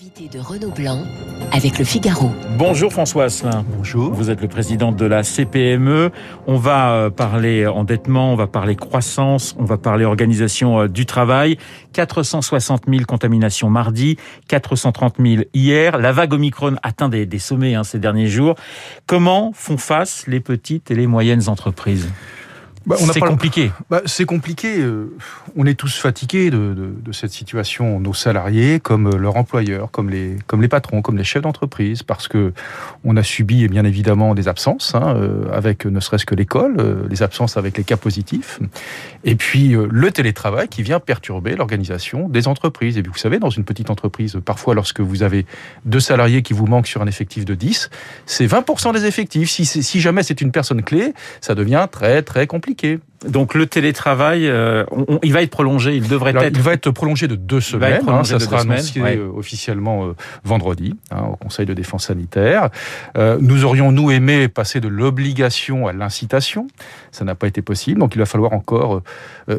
Invité de Renaud Blanc avec le Figaro. Bonjour François Asselin. Bonjour. Vous êtes le président de la CPME. On va euh, parler endettement, on va parler croissance, on va parler organisation euh, du travail. 460 000 contaminations mardi, 430 000 hier. La vague Omicron atteint des, des sommets hein, ces derniers jours. Comment font face les petites et les moyennes entreprises? Bah, c'est compliqué. Bah, c'est compliqué. Euh, on est tous fatigués de, de, de, cette situation, nos salariés, comme leurs employeurs, comme les, comme les patrons, comme les chefs d'entreprise, parce que on a subi bien évidemment des absences, hein, euh, avec ne serait-ce que l'école, euh, les absences avec les cas positifs, et puis euh, le télétravail qui vient perturber l'organisation des entreprises. Et puis vous savez, dans une petite entreprise, parfois lorsque vous avez deux salariés qui vous manquent sur un effectif de 10, c'est 20% des effectifs. Si, si jamais c'est une personne clé, ça devient très très compliqué. Donc le télétravail, euh, on, il va être prolongé, il devrait Alors, être. Il va être prolongé de deux semaines. Hein, ça de sera annoncé ouais. officiellement euh, vendredi hein, au Conseil de défense sanitaire. Euh, nous aurions nous aimé passer de l'obligation à l'incitation. Ça n'a pas été possible, donc il va falloir encore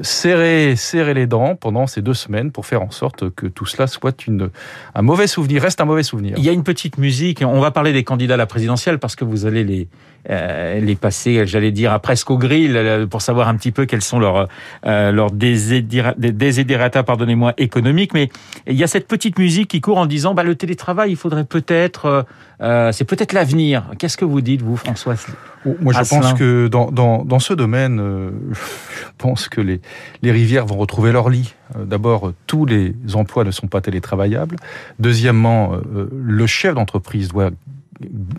serrer serrer les dents pendant ces deux semaines pour faire en sorte que tout cela soit une un mauvais souvenir, reste un mauvais souvenir. Il y a une petite musique. On va parler des candidats à la présidentielle parce que vous allez les euh, les passer, j'allais dire, à presque au grill euh, pour savoir un petit peu quels sont leurs euh, leurs pardonnez-moi, économiques. Mais il y a cette petite musique qui court en disant, bah le télétravail, il faudrait peut-être, euh, c'est peut-être l'avenir. Qu'est-ce que vous dites, vous, François? Moi, je Asselin. pense que dans, dans, dans ce domaine, euh, je pense que les, les rivières vont retrouver leur lit. Euh, D'abord, tous les emplois ne sont pas télétravaillables. Deuxièmement, euh, le chef d'entreprise doit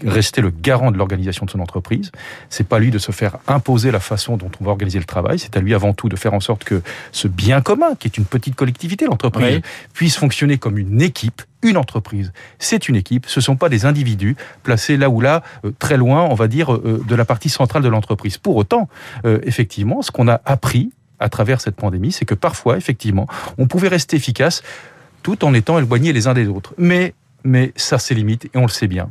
rester le garant de l'organisation de son entreprise. C'est pas lui de se faire imposer la façon dont on va organiser le travail. C'est à lui avant tout de faire en sorte que ce bien commun, qui est une petite collectivité, l'entreprise, Oui. puisse fonctionner comme une équipe. Une entreprise, c'est une équipe. Ce sont pas des individus placés là ou là, euh, très loin, on va dire, euh, de la partie centrale de l'entreprise. Pour autant, euh, effectivement, ce qu'on a appris à travers cette pandémie, c'est que parfois, effectivement, on pouvait rester efficace tout en étant éloignés les uns des autres. Mais, mais ça, c'est limite et on le sait bien.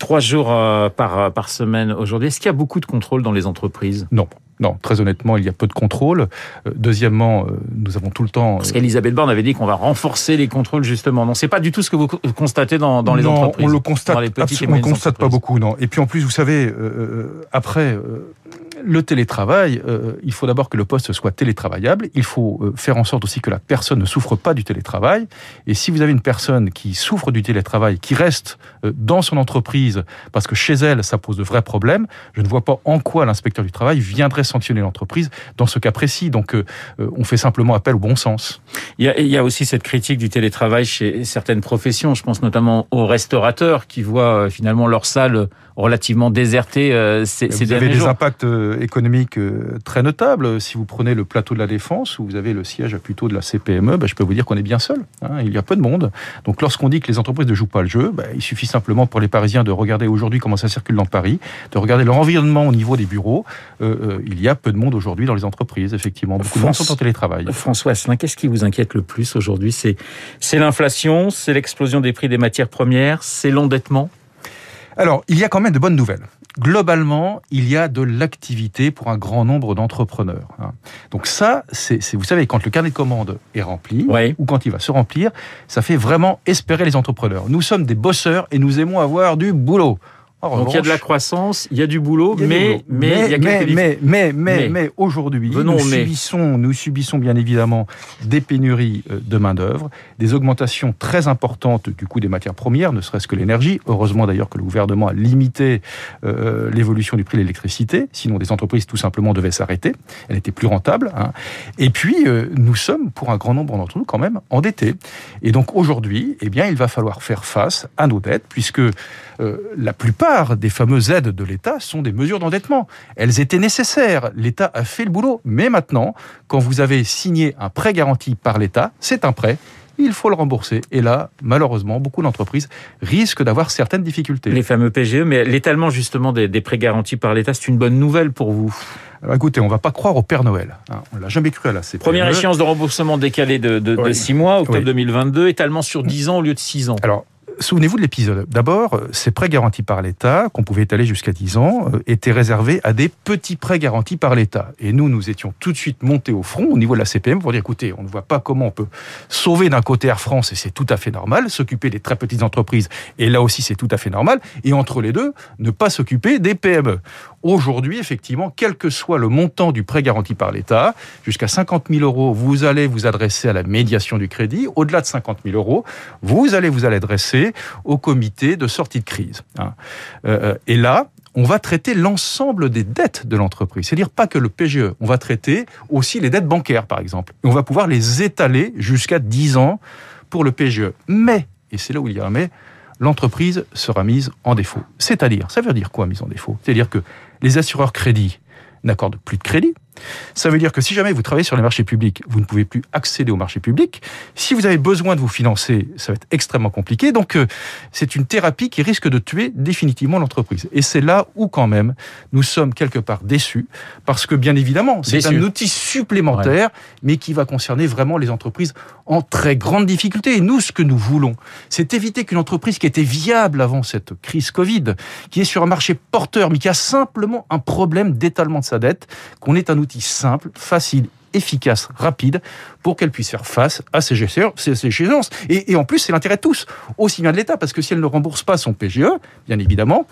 Trois jours euh, par par semaine aujourd'hui. Est-ce qu'il y a beaucoup de contrôle dans les entreprises? Non. Non, très honnêtement, il y a peu de contrôle. Euh, deuxièmement, euh, nous avons tout le temps. Parce qu'Elisabeth Borne avait dit qu'on va renforcer les contrôles justement. Non, c'est pas du tout ce que vous co- constatez dans, dans les non, entreprises. on le constate, dans les petites absolument, on constate pas beaucoup, non. Et puis en plus, vous savez, euh, euh, après, euh, le télétravail, euh, il faut d'abord que le poste soit télétravaillable. Il faut euh, faire en sorte aussi que la personne ne souffre pas du télétravail. Et si vous avez une personne qui souffre du télétravail, qui reste euh, dans son entreprise parce que chez elle, ça pose de vrais problèmes, je ne vois pas en quoi l'inspecteur du travail viendrait sanctionner l'entreprise dans ce cas précis. Donc, euh, euh, on fait simplement appel au bon sens. Il y, a, il y a aussi cette critique du télétravail chez certaines professions. Je pense notamment aux restaurateurs qui voient euh, finalement leur salle relativement désertée euh, ces, ces vous avez derniers des jours. impacts euh, économiques euh, très notables. Si vous prenez le plateau de la Défense, où vous avez le siège plutôt de la CPME, ben, je peux vous dire qu'on est bien seul. hein. il y a peu de monde. Donc lorsqu'on dit que les entreprises ne jouent pas le jeu, ben, il suffit simplement pour les Parisiens de regarder aujourd'hui comment ça circule dans Paris, de regarder leur environnement au niveau des bureaux. Euh, euh, il y a peu de monde aujourd'hui dans les entreprises, effectivement. Beaucoup de France- sont en télétravail. François Asselin, qu'est-ce qui vous inquiète le plus aujourd'hui? C'est l'inflation, c'est l'explosion des prix des matières premières, c'est l'endettement? Alors, il y a quand même de bonnes nouvelles. Globalement, il y a de l'activité pour un grand nombre d'entrepreneurs. hein. Donc ça, c'est, c'est- vous savez, quand le carnet de commandes est rempli, Oui. ou quand il va se remplir, ça fait vraiment espérer les entrepreneurs. Nous sommes des bosseurs et nous aimons avoir du boulot. En Donc il y a de la croissance, il y a du boulot, mais, mais, mais, mais, mais, mais, Mais. mais aujourd'hui, nous subissons, nous subissons bien évidemment des pénuries euh, de main-d'œuvre, des augmentations très importantes du coût des matières premières, ne serait-ce que l'énergie. Heureusement d'ailleurs que le gouvernement a limité euh, l'évolution du prix de l'électricité, sinon des entreprises tout simplement devaient s'arrêter. Elle était plus rentable. hein. Et puis, euh, nous sommes, pour un grand nombre d'entre nous, quand même endettés. Et donc aujourd'hui, eh bien, il va falloir faire face à nos dettes, puisque euh, la plupart des fameuses aides de l'État sont des mesures d'endettement. Elles étaient nécessaires. L'État a fait le boulot. Mais maintenant, quand vous avez signé un prêt garanti par l'État, c'est un prêt. Il faut le rembourser. Et là, malheureusement, beaucoup d'entreprises risquent d'avoir certaines difficultés. les fameux PGE, mais l'étalement justement des, des prêts garantis par l'État, c'est une bonne nouvelle pour vous? Alors écoutez, on va pas croire au Père Noël. hein. On l'a jamais cru à la CPME. Première échéance de remboursement décalée de, de, de Oui. 6 mois, octobre Oui. 2022, étalement sur 10 ans au lieu de 6 ans. Alors, souvenez-vous de l'épisode. D'abord, euh, ces prêts garantis par l'État, qu'on pouvait étaler jusqu'à 10 ans, étaient réservés à des petits prêts garantis par l'État. Et nous, nous étions tout de suite montés au front au niveau de la CPM pour dire, écoutez, on ne voit pas comment on peut sauver d'un côté Air France, et c'est tout à fait normal, s'occuper des très petites entreprises, et là aussi c'est tout à fait normal, et entre les deux, ne pas s'occuper des PME. Aujourd'hui, effectivement, quel que soit le montant du prêt garanti par l'État, jusqu'à 50 000 euros, vous allez vous adresser à la médiation du crédit. Au-delà de 50 000 euros, vous allez vous adresser au comité de sortie de crise. Hein. Euh, et là, on va traiter l'ensemble des dettes de l'entreprise. C'est-à-dire pas que le PGE, on va traiter aussi les dettes bancaires, par exemple. On va pouvoir les étaler jusqu'à 10 ans pour le PGE. Mais, et c'est là où il y a un mais, l'entreprise sera mise en défaut. C'est-à-dire, ça veut dire quoi mise en défaut? C'est-à-dire que les assureurs crédits n'accordent plus de crédit, ça veut dire que si jamais vous travaillez sur les marchés publics, vous ne pouvez plus accéder aux marchés publics. Si vous avez besoin de vous financer, ça va être extrêmement compliqué. Donc, euh, c'est une thérapie qui risque de tuer définitivement l'entreprise. Et c'est là où, quand même, nous sommes quelque part déçus, parce que, bien évidemment, c'est un outil supplémentaire, mais qui va concerner vraiment les entreprises en très grande difficulté. Et nous, ce que nous voulons, c'est éviter qu'une entreprise qui était viable avant cette crise Covid, qui est sur un marché porteur, mais qui a simplement un problème d'étalement de sa dette, qu'on est un outil simple, facile, efficace, rapide, pour qu'elle puisse faire face à ces échéances. Et, et en plus, c'est l'intérêt de tous, aussi bien de l'État, parce que si elle ne rembourse pas son PGE, bien évidemment,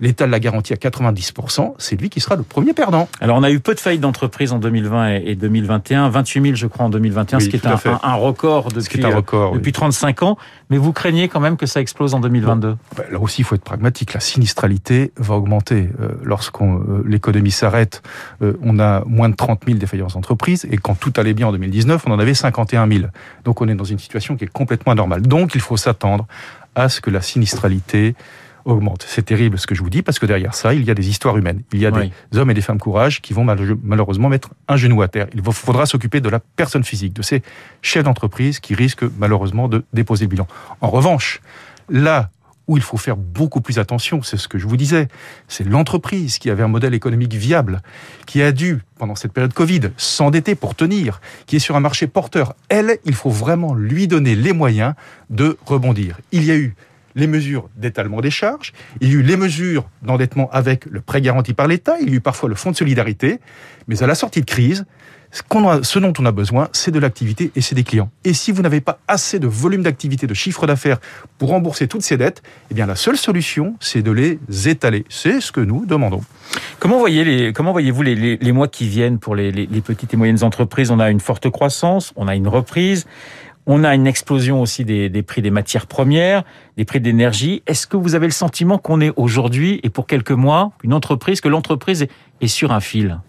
l'État l'a garantit à 90%, c'est lui qui sera le premier perdant. Alors on a eu peu de faillites d'entreprises en 2020 et 2021, 28 000 je crois en 2021, ce qui est un, record depuis, un record, depuis 35 ans, mais vous craignez quand même que ça explose en 2022 ben, Là aussi il faut être pragmatique, la sinistralité va augmenter. Euh, Lorsqu'on euh, l'économie s'arrête, euh, on a moins de 30 000 défaillances d'entreprises, et quand tout allait bien en 2019, on en avait 51 000. Donc on est dans une situation qui est complètement anormale. Donc il faut s'attendre à ce que la sinistralité augmente. C'est terrible ce que je vous dis parce que derrière ça, il y a des histoires humaines. Il y a des hommes et des femmes courage qui vont malheureusement mettre un genou à terre. Il faudra s'occuper de la personne physique, de ces chefs d'entreprise qui risquent malheureusement de déposer le bilan. En revanche, là où il faut faire beaucoup plus attention, c'est ce que je vous disais, c'est l'entreprise qui avait un modèle économique viable, qui a dû, pendant cette période Covid, s'endetter pour tenir, qui est sur un marché porteur. Elle, il faut vraiment lui donner les moyens de rebondir. Il y a eu les mesures d'étalement des charges, il y a eu les mesures d'endettement avec le prêt garanti par l'État, il y a eu parfois le fonds de solidarité, mais à la sortie de crise, ce, dont on a besoin, c'est de l'activité et c'est des clients. Et si vous n'avez pas assez de volume d'activité, de chiffre d'affaires pour rembourser toutes ces dettes, eh bien la seule solution, c'est de les étaler. C'est ce que nous demandons. Comment voyez-vous les, mois qui viennent pour les petites et moyennes entreprises? On a une forte croissance, on a une reprise. On a une explosion aussi des, prix des matières premières, des prix d'énergie. Est-ce que vous avez le sentiment qu'on est aujourd'hui et pour quelques mois une entreprise, que l'entreprise est sur un fil?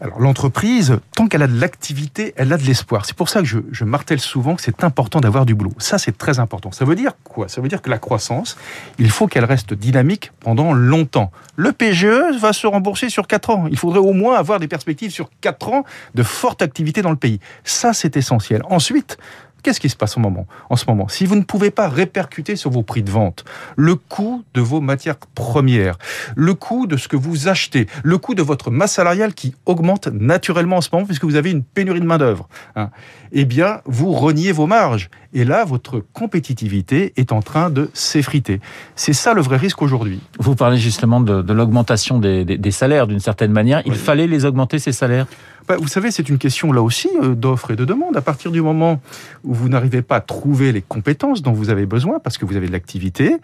Alors l'entreprise, tant qu'elle a de l'activité, elle a de l'espoir. C'est pour ça que je, je martèle souvent que c'est important d'avoir du boulot. Ça, c'est très important. Ça veut dire quoi? Ça veut dire que la croissance, il faut qu'elle reste dynamique pendant longtemps. Le PGE va se rembourser sur 4 ans. Il faudrait au moins avoir des perspectives sur 4 ans de forte activité dans le pays. Ça, c'est essentiel. Ensuite, Qu'est-ce qui se passe en, moment, en ce moment? Si vous ne pouvez pas répercuter sur vos prix de vente le coût de vos matières premières, le coût de ce que vous achetez, le coût de votre masse salariale qui augmente naturellement en ce moment puisque vous avez une pénurie de main-d'œuvre, hein, eh bien, vous reniez vos marges. Et là, votre compétitivité est en train de s'effriter. C'est ça le vrai risque aujourd'hui. Vous parlez justement de, l'augmentation des, salaires d'une certaine manière. Il fallait les augmenter, ces salaires? Bah, vous savez, c'est une question là aussi euh, d'offre et de demande. À partir du moment où vous n'arrivez pas à trouver les compétences dont vous avez besoin, parce que vous avez de l'activité,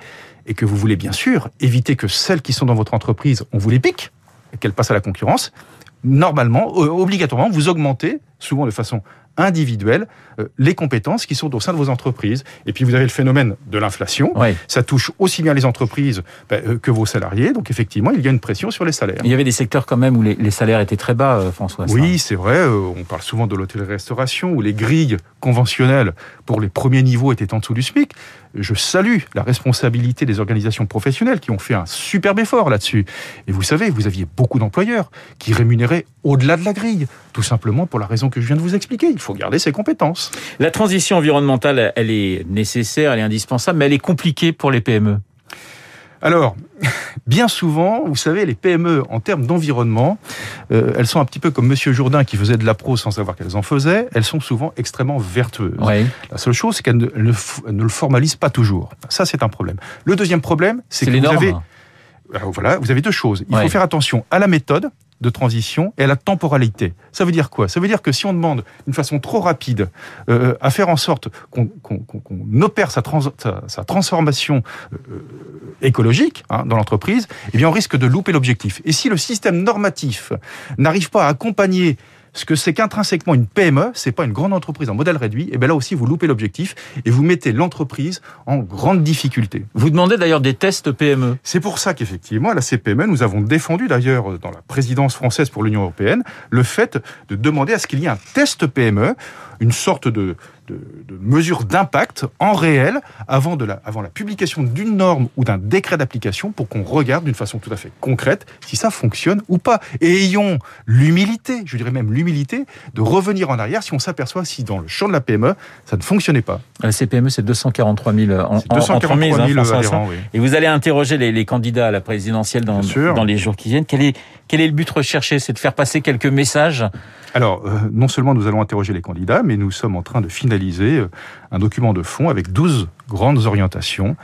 et que vous voulez bien sûr éviter que celles qui sont dans votre entreprise, on vous les pique, et qu'elles passent à la concurrence, normalement, euh, obligatoirement, vous augmentez, souvent de façon individuelles euh, les compétences qui sont au sein de vos entreprises. Et puis vous avez le phénomène de l'inflation. Ça touche aussi bien les entreprises ben, euh, que vos salariés. Donc effectivement, il y a une pression sur les salaires. Il y avait des secteurs quand même où les, salaires étaient très bas, euh, François. Oui, c'est vrai. on parle souvent de l'hôtellerie-restauration où les grilles conventionnelles pour les premiers niveaux étaient en dessous du SMIC. Je salue la responsabilité des organisations professionnelles qui ont fait un superbe effort là-dessus. Et vous savez, vous aviez beaucoup d'employeurs qui rémunéraient au-delà de la grille, tout simplement pour la raison que je viens de vous expliquer. Il faut garder ses compétences. La transition environnementale, elle est nécessaire, elle est indispensable, mais elle est compliquée pour les PME. Alors, bien souvent, vous savez, les PME, en termes d'environnement, euh, elles sont un petit peu comme Monsieur Jourdain qui faisait de la pro sans savoir qu'elles en faisaient. Elles sont souvent extrêmement vertueuses. La seule chose, c'est qu'elles ne, ne, le formalisent pas toujours. Ça, c'est un problème. Le deuxième problème, c'est que vous avez... Voilà, vous avez deux choses. Il faut faire attention à la méthode, de transition et à la temporalité. Ça veut dire quoi? Ça veut dire que si on demande d'une façon trop rapide euh, à faire en sorte qu'on opère sa, transformation euh, écologique hein, dans l'entreprise, eh bien on risque de louper l'objectif. Et si le système normatif n'arrive pas à accompagner ce que c'est qu'intrinsèquement une PME, c'est pas une grande entreprise en modèle réduit, et bien là aussi vous loupez l'objectif et vous mettez l'entreprise en grande difficulté. Vous demandez d'ailleurs des tests PME. C'est pour ça qu'effectivement, à la CPME, nous avons défendu d'ailleurs dans la présidence française pour l'Union européenne le fait de demander à ce qu'il y ait un test PME, une sorte de, de, mesures d'impact en réel avant, de la, avant la publication d'une norme ou d'un décret d'application pour qu'on regarde d'une façon tout à fait concrète si ça fonctionne ou pas. Et ayons l'humilité, je dirais même l'humilité, de revenir en arrière si on s'aperçoit si dans le champ de la PME, ça ne fonctionnait pas. La CPME, c'est 243 000 en, 243 000 hein, Et vous allez interroger les, candidats à la présidentielle dans, dans les jours qui viennent. Quel est, quel est le but recherché? C'est de faire passer quelques messages? Alors, euh, non seulement nous allons interroger les candidats, mais nous sommes en train de finaliser euh, un document de fond avec 12 grandes orientations.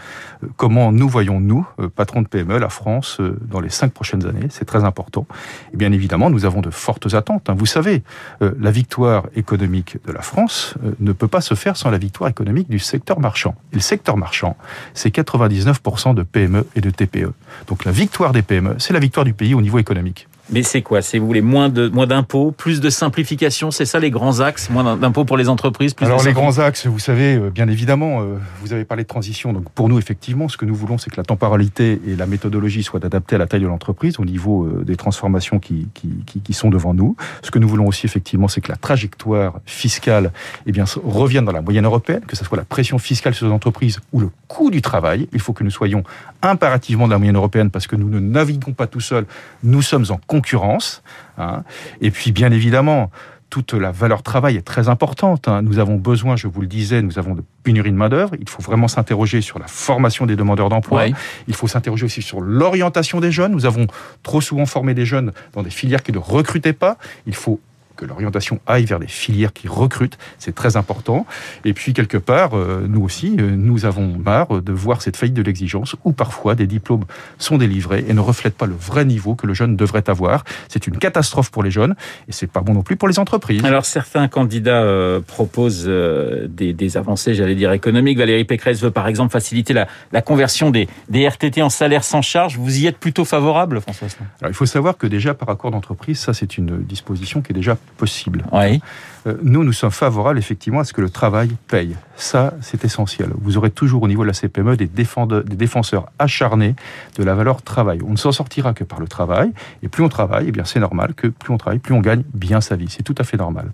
Euh, comment nous voyons, nous, patrons de PME, la France dans les cinq prochaines années? C'est très important. Et bien évidemment, nous avons de fortes attentes. Hein. Vous savez, la victoire économique de la France ne peut pas se faire sans la victoire économique du secteur marchand. Et le secteur marchand, c'est 99% de PME et de TPE. Donc la victoire des PME, c'est la victoire du pays au niveau économique. Mais c'est quoi C'est vous voulez moins de moins d'impôts, plus de simplification, c'est ça les grands axes, moins d'impôts pour les entreprises. Plus Alors les grands axes, vous savez, euh, bien évidemment, euh, vous avez parlé de transition. Donc pour nous, effectivement, ce que nous voulons, c'est que la temporalité et la méthodologie soient adaptées à la taille de l'entreprise au niveau euh, des transformations qui, qui, qui, sont devant nous. Ce que nous voulons aussi, effectivement, c'est que la trajectoire fiscale, eh bien, revienne dans la moyenne européenne, que ce soit la pression fiscale sur les entreprises ou le coût du travail. Il faut que nous soyons impérativement de la moyenne européenne parce que nous ne naviguons pas tout seuls. Nous sommes en concurrence. Hein. Et puis, bien évidemment, toute la valeur travail est très importante. Hein. Nous avons besoin, je vous le disais, nous avons de pénurie de main-d'œuvre. Il faut vraiment s'interroger sur la formation des demandeurs d'emploi. Il faut s'interroger aussi sur l'orientation des jeunes. Nous avons trop souvent formé des jeunes dans des filières qui ne recrutaient pas. Il faut que l'orientation aille vers des filières qui recrutent, c'est très important. Et puis quelque part, euh, nous aussi, euh, nous avons marre de voir cette faillite de l'exigence où parfois des diplômes sont délivrés et ne reflètent pas le vrai niveau que le jeune devrait avoir. C'est une catastrophe pour les jeunes et c'est pas bon non plus pour les entreprises. Alors certains candidats euh, proposent des, avancées, j'allais dire économiques. Valérie Pécresse veut par exemple faciliter la, conversion des, des, RTT en salaire sans charge. Vous y êtes plutôt favorable, François Alors il faut savoir que déjà par accord d'entreprise, ça c'est une disposition qui est déjà possible. Oui. Euh, nous, nous sommes favorables effectivement à ce que le travail paye. Ça, c'est essentiel. Vous aurez toujours au niveau de la CPME des, des défenseurs acharnés de la valeur travail. On ne s'en sortira que par le travail. Et plus on travaille, eh bien c'est normal que plus on travaille, plus on gagne bien sa vie. C'est tout à fait normal.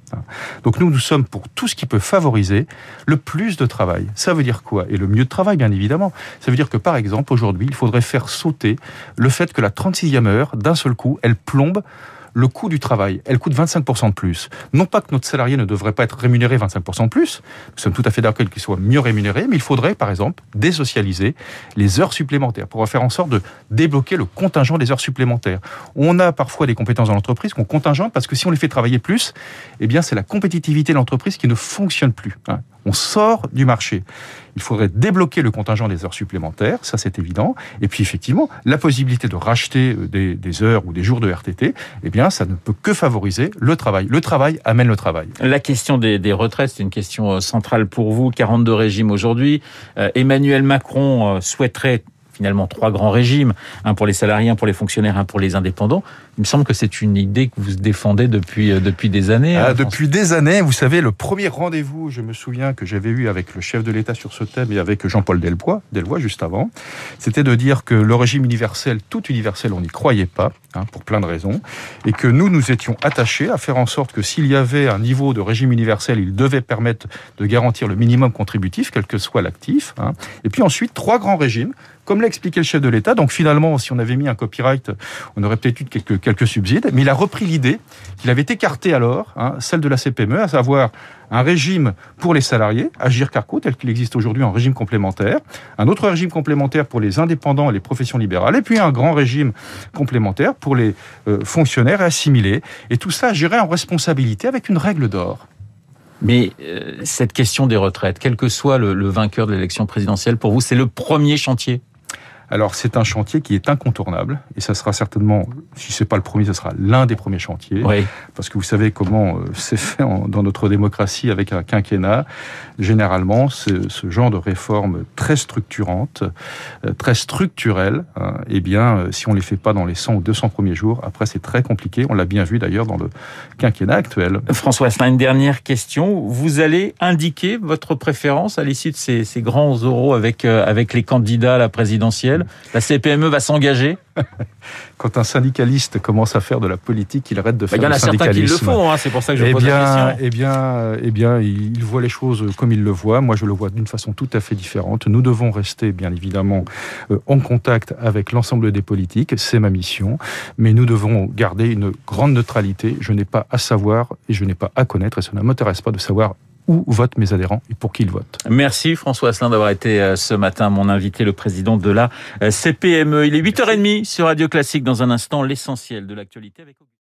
Donc nous, nous sommes pour tout ce qui peut favoriser le plus de travail. Ça veut dire quoi? Et le mieux de travail, bien évidemment. Ça veut dire que par exemple, aujourd'hui, il faudrait faire sauter le fait que la 36e heure, d'un seul coup, elle plombe le coût du travail, elle coûte 25% de plus. Non pas que notre salarié ne devrait pas être rémunéré 25% de plus, nous sommes tout à fait d'accord qu'il soit mieux rémunéré, mais il faudrait, par exemple, désocialiser les heures supplémentaires pour faire en sorte de débloquer le contingent des heures supplémentaires. On a parfois des compétences dans l'entreprise qu'on contingente parce que si on les fait travailler plus, eh bien, c'est la compétitivité de l'entreprise qui ne fonctionne plus. On sort du marché. Il faudrait débloquer le contingent des heures supplémentaires, ça c'est évident. Et puis effectivement, la possibilité de racheter euh, des, heures ou des jours de RTT, eh bien, ça ne peut que favoriser le travail. Le travail amène le travail. La question des, retraites, c'est une question euh, centrale pour vous. 42 régimes aujourd'hui. Euh, Emmanuel Macron souhaiterait finalement trois grands régimes, un pour les salariés, un pour les fonctionnaires, un pour les indépendants. Il me semble que c'est une idée que vous défendez depuis, euh, depuis des années. Ah, depuis des années, vous savez, le premier rendez-vous, je me souviens que j'avais eu avec le chef de l'État sur ce thème et avec Jean-Paul Delbois, Delbois juste avant, c'était de dire que le régime universel, tout universel, on n'y croyait pas, hein, pour plein de raisons, et que nous, nous étions attachés à faire en sorte que s'il y avait un niveau de régime universel, il devait permettre de garantir le minimum contributif, quel que soit l'actif. Hein. Et puis ensuite, trois grands régimes comme l'a expliqué le chef de l'État. Donc finalement, si on avait mis un copyright, on aurait peut-être eu quelques, quelques subsides. Mais il a repris l'idée qu'il avait écarté alors, hein, celle de la CPME, à savoir un régime pour les salariés, Agir Carco, tel qu'il existe aujourd'hui en régime complémentaire, un autre régime complémentaire pour les indépendants et les professions libérales, et puis un grand régime complémentaire pour les euh, fonctionnaires assimilés. Et tout ça géré en responsabilité avec une règle d'or. Mais euh, cette question des retraites, quel que soit le, le vainqueur de l'élection présidentielle, pour vous, c'est le premier chantier? Alors c'est un chantier qui est incontournable et ça sera certainement, si c'est pas le premier, ce sera l'un des premiers chantiers. Oui. Parce que vous savez comment euh, c'est fait en, dans notre démocratie avec un quinquennat. Généralement, ce genre de réforme très structurante, euh, très structurelle, hein, eh bien, euh, si on les fait pas dans les 100 ou 200 premiers jours, après c'est très compliqué. On l'a bien vu d'ailleurs dans le quinquennat actuel. François une dernière question. Vous allez indiquer votre préférence à l'issue de ces, ces grands oraux avec, avec les candidats à la présidentielle? La CPME va s'engager Quand un syndicaliste commence à faire de la politique, il arrête de faire bah, du syndicalisme. Il y en a certains qui le font, hein, c'est pour ça que je eh pose bien, la question. Eh bien, eh bien, il voit les choses comme il le voit. Moi, je le vois d'une façon tout à fait différente. Nous devons rester, bien évidemment, euh, en contact avec l'ensemble des politiques. C'est ma mission. Mais nous devons garder une grande neutralité. Je n'ai pas à savoir et je n'ai pas à connaître. Et ça ne m'intéresse pas de savoir où votent mes adhérents et pour qui ils votent. Merci François Asselin d'avoir été euh, ce matin mon invité, le président de la euh, CPME. Il est 8h30 sur Radio Classique. Dans un instant, l'essentiel de l'actualité avec